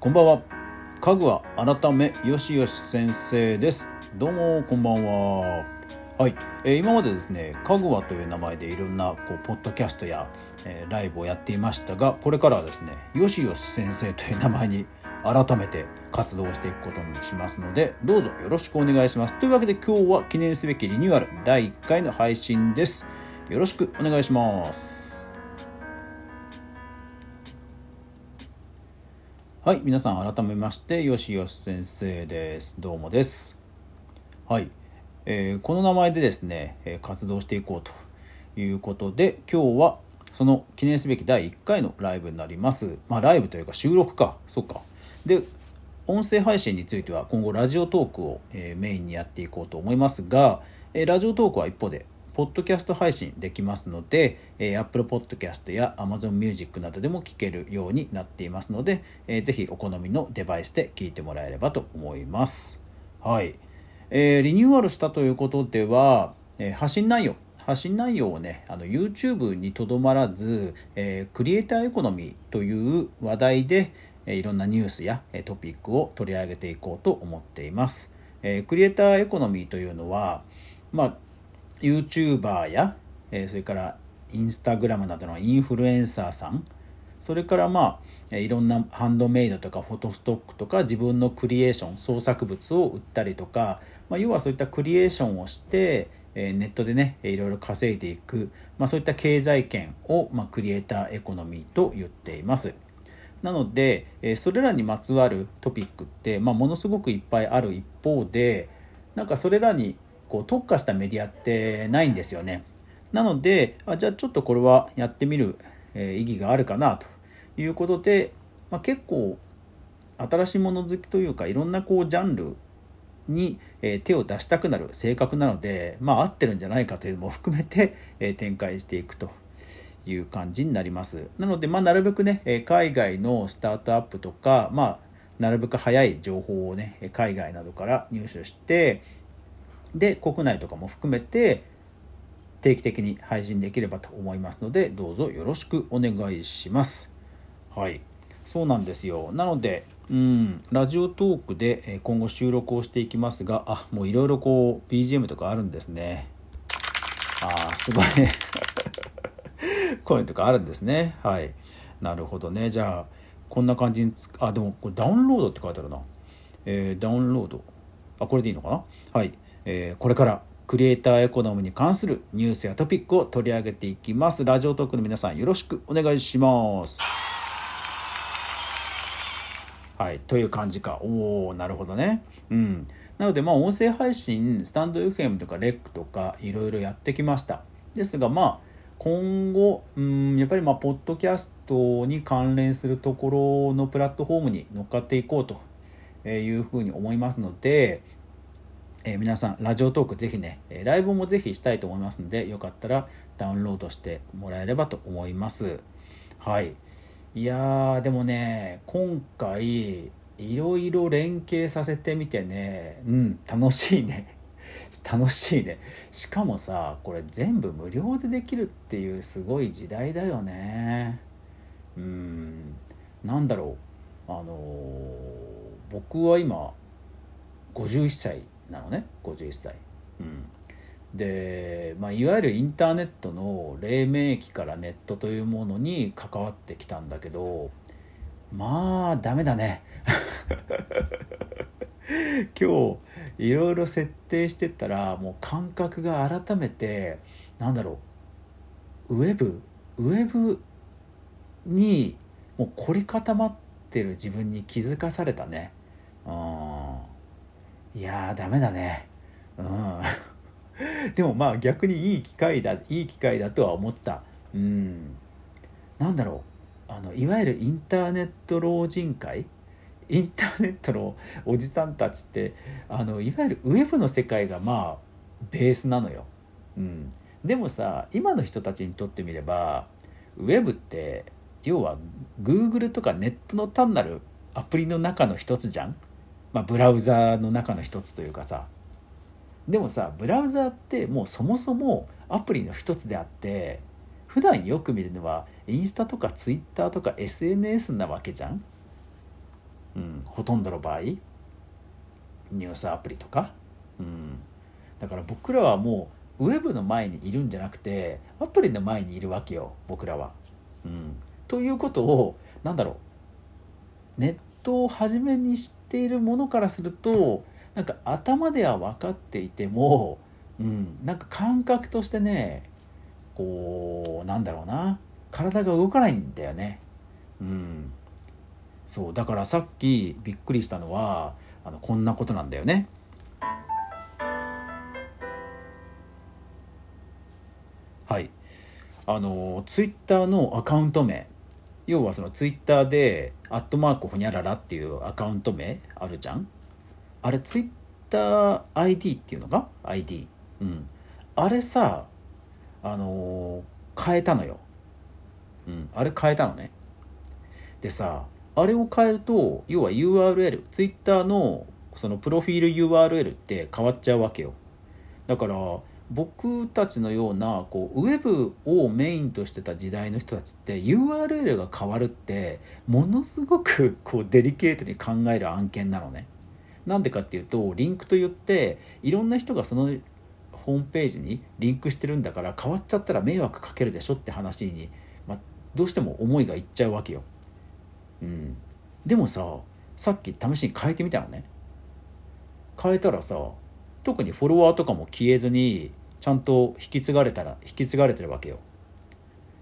こんばんは。家具は改めよしよし先生です。どうもこんばんは。はい、えー、今までですね、かぐわという名前でいろんなこうポッドキャストや、えー、ライブをやっていましたが、これからはですね、よしよし先生という名前に改めて活動していくことにしますので、どうぞよろしくお願いします。というわけで今日は記念すべきリニューアル第1回の配信です。よろしくお願いします。はい、皆さん改めまして、よしよし先生です。どうもです。はい、えー、この名前でですね、活動していこうということで、今日はその記念すべき第1回のライブになります。まあ、ライブというか収録か、そうか。で、音声配信については今後ラジオトークを、メインにやっていこうと思いますが、ラジオトークは一方でポッドキャスト配信できますので、えー、Apple Podcast や Amazon Music などでも聞けるようになっていますので、えー、ぜひお好みのデバイスで聞いてもらえればと思います。はい。えー、リニューアルしたということでは、えー、発信内容、発信内容をね、あの YouTube にとどまらず、えー、クリエイターエコノミーという話題で、えー、いろんなニュースやトピックを取り上げていこうと思っています。えー、クリエイターエコノミーというのは、まあ、YouTuber や、えー、それからインスタグラムなどのインフルエンサーさんそれからまあいろんなハンドメイドとかフォトストックとか自分のクリエーション創作物を売ったりとか、まあ、要はそういったクリエーションをしてネットでねいろいろ稼いでいく、まあ、そういった経済圏を、まあ、クリエイターエコノミーと言っています。なのでそれらにまつわるトピックって、まあ、ものすごくいっぱいある一方でなんかそれらにこう特化したメディアってないんですよね。なのであじゃあちょっとこれはやってみる、え意義があるかなということで、まあ、結構新しいもの好きというかいろんなこうジャンルに、え手を出したくなる性格なのでまあ合ってるんじゃないかというのも含めて、え展開していくという感じになります。なので、まあ、なるべくね海外のスタートアップとか、まあ、なるべく早い情報をね海外などから入手してで国内とかも含めて定期的に配信できればと思いますのでどうぞよろしくお願いします。はい。そうなんですよ。なのでうんラジオトークで今後収録をしていきますがあもういろいろこう BGM とかあるんですね。あすごい。こういうのとかあるんですね。はい。なるほどね。じゃあこんな感じにつあでもこれダウンロードって書いてあるな。えー、ダウンロード。あこれでいいのかな？はい。えー、これからクリエイターエコノミーに関するニュースやトピックを取り上げていきます。ラジオトークの皆さんよろしくお願いします。はい、という感じか。おおなるほどね。うん。なので、まあ、音声配信、スタンド FM とかレックとか、いろいろやってきました。ですが、まあ、今後、うん、やっぱり、まあ、ポッドキャストに関連するところのプラットフォームに乗っかっていこうというふうに思いますので、えー、皆さんラジオトークぜひねえライブもぜひしたいと思いますのでよかったらダウンロードしてもらえればと思います。はい。いやでもね今回いろいろ連携させてみてねうん楽しいね。楽しいね。しかもさこれ全部無料でできるっていうすごい時代だよね。うん。なんだろう。あのー、僕は今51歳なのね51歳。うん、で、まあ、いわゆるインターネットの黎明期からネットというものに関わってきたんだけどまあダメだね。今日いろいろ設定してったらもう感覚が改めてなんだろうウェブウェブにもう凝り固まってる自分に気づかされたね。いやーダメだね。うん。でもまあ逆にいい機会だいい機会だとは思った。うん。なんだろう。あのいわゆるインターネット老人会？インターネットのおじさんたちってあのいわゆるウェブの世界がまあベースなのよ。うん、でもさ今の人たちにとってみればウェブって要は Google とかネットの単なるアプリの中の一つじゃん？まあ、ブラウザーの中の一つというかさ。でもさブラウザーってもうそもそもアプリの一つであって普段よく見るのはインスタとかツイッターとか SNS なわけじゃん、うん、ほとんどの場合。ニュースアプリとか、うん、だから僕らはもうウェブの前にいるんじゃなくてアプリの前にいるわけよ僕らは。うん、ということを何だろう。ネットを初めに知っているものからするとなんか頭では分かっていても、うん、なんか感覚としてねこうなんだろうな体が動かないんだよね。うん、そうだからさっきびっくりしたのはあのこんなことなんだよね。はいあのツイッターのアカウント名要はそのツイッターで「アットマークほにゃらら」っていうアカウント名あるじゃん？あれツイッター ID っていうのが ID うんあれさあのー、変えたのよ。うん、あれ変えたのね。でさ、あれを変えると、要は URL、Twitter のそのプロフィール URL って変わっちゃうわけよ。だから、僕たちのようなこうウェブをメインとしてた時代の人たちって URL が変わるってものすごくこうデリケートに考える案件なのね。なんでかっていうとリンクといっていろんな人がそのホームページにリンクしてるんだから変わっちゃったら迷惑かけるでしょって話に、まあ、どうしても思いがいっちゃうわけよ。うん、でもささっき試しに変えてみたのね。変えたらさ特にフォロワーとかも消えずにちゃんと引き継がれたら引き継がれてるわけよ。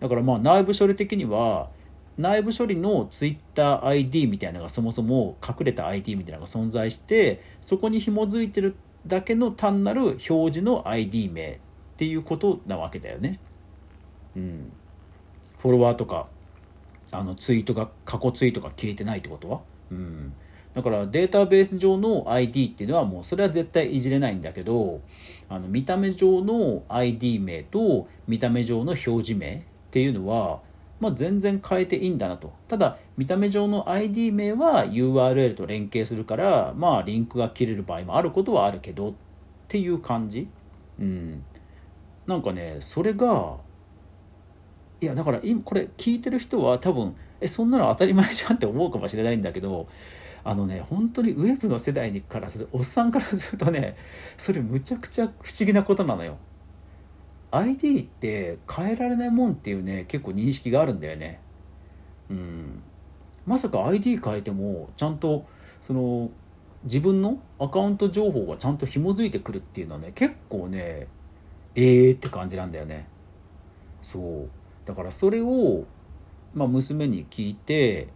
だからまあ内部処理的には内部処理の TwitterID みたいなのがそもそも隠れた ID みたいなのが存在してそこに紐づいてるだけの単なる表示の ID 名っていうことなわけだよね。うん。フォロワーとかあのツイートが過去ツイートが消えてないってことは、うん、だからデータベース上の ID っていうのはもうそれは絶対いじれないんだけどあの見た目上の ID 名と見た目上の表示名っていうのはまあ、全然変えていいんだなと。ただ見た目上の ID 名は URL と連携するからまあリンクが切れる場合もあることはあるけどっていう感じ。うん。なんかねそれがいやだから今これ聞いてる人は多分えそんなの当たり前じゃんって思うかもしれないんだけどあのね本当にウェブの世代にからするおっさんからするとねそれむちゃくちゃ不思議なことなのよ。ID って変えられないもんっていうね結構認識があるんだよね。うん、まさか ID 変えてもちゃんとその自分のアカウント情報がちゃんと紐づいてくるっていうのはね結構ねええー、って感じなんだよね。そうだからそれを、まあ、娘に聞いて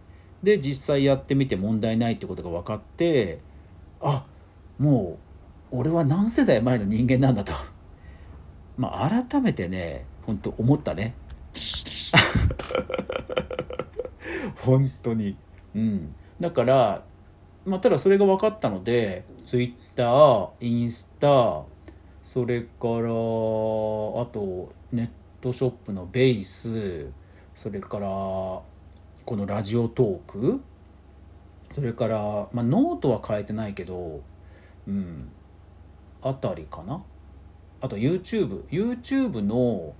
で実際やってみて問題ないってことが分かってあもう俺は何世代前の人間なんだと。まあ、改めてね本当思ったね。本当に。うん。だからまあただそれが分かったので Twitter インスタそれからあとネットショップのベースそれからこのラジオトーク？それから、まあ、ノートは変えてないけどうんあたりかな？あと YouTube。YouTube の、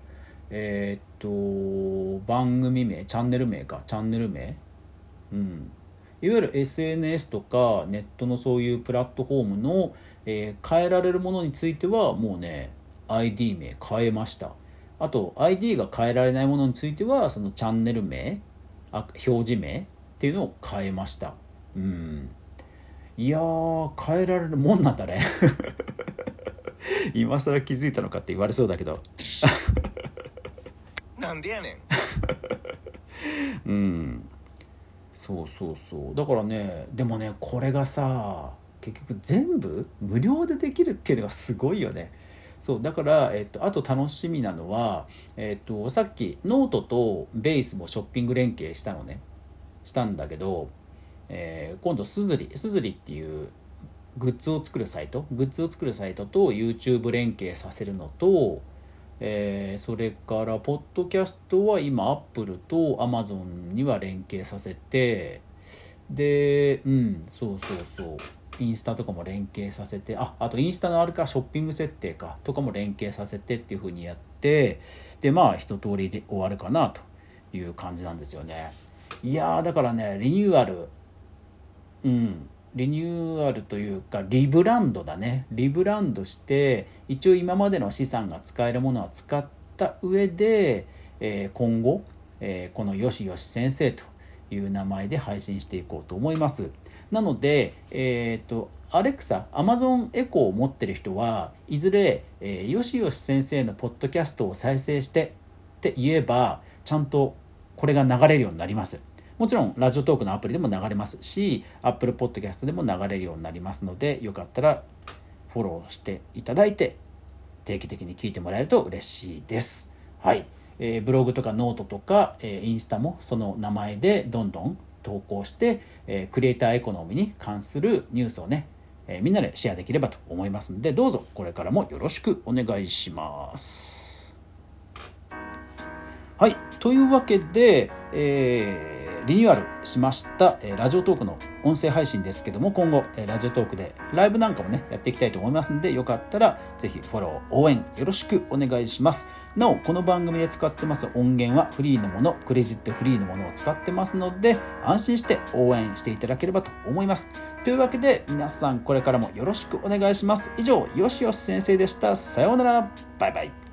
えー、っと、番組名、チャンネル名か、チャンネル名？うん。いわゆる SNS とかネットのそういうプラットフォームの、えー、変えられるものについてはもうね ID 名変えましたあと ID が変えられないものについてはそのチャンネル名表示名っていうのを変えました。うん。いやー変えられるもんなんだね。今更気づいたのかって言われそうだけど。なんでやねん。うん。そうそうそう。だからねでもねこれがさ結局全部無料でできるっていうのがすごいよねそうだから、えっと、あと楽しみなのは、えっと、さっきノートとベースもショッピング連携したのね。したんだけど、えー、今度すずりすずりっていうグッズを作るサイトグッズを作るサイトと YouTube 連携させるのと、えー、それからポッドキャストは今 Apple と Amazon には連携させてでうんそうそうそう。インスタとかも連携させてああとインスタのあるからショッピング設定かとかも連携させてっていう風にやってでまあ一通りで終わるかなという感じなんですよね。いやだからねリニューアルうんリニューアルというかリブランドだね。リブランドして一応今までの資産が使えるものは使った上で、えー、今後、えー、このよしよし先生という名前で配信していこうと思います。なのでえっ、ー、とアレクサ、アマゾンエコーを持ってる人はいずれ、えー、よしよし先生のポッドキャストを再生してって言えばちゃんとこれが流れるようになります。もちろんラジオトークのアプリでも流れますし Apple Podcast でも流れるようになりますのでよかったらフォローしていただいて定期的に聞いてもらえると嬉しいです。はい、えー、ブログとかノートとか、えー、インスタもその名前でどんどん投稿して、え、クリエイターエコノミーに関するニュースをね、えみんなでシェアできればと思いますのでどうぞこれからもよろしくお願いします。はいというわけで、えーリニューアルしました、えラジオトークの音声配信ですけども今後、えラジオトークでライブなんかもねやっていきたいと思いますのでよかったらぜひフォロー応援よろしくお願いします。なおこの番組で使ってます音源はフリーのものクレジットフリーのものを使ってますので安心して応援していただければと思います。というわけで皆さんこれからもよろしくお願いします。以上よしよし先生でした。さようなら。バイバイ。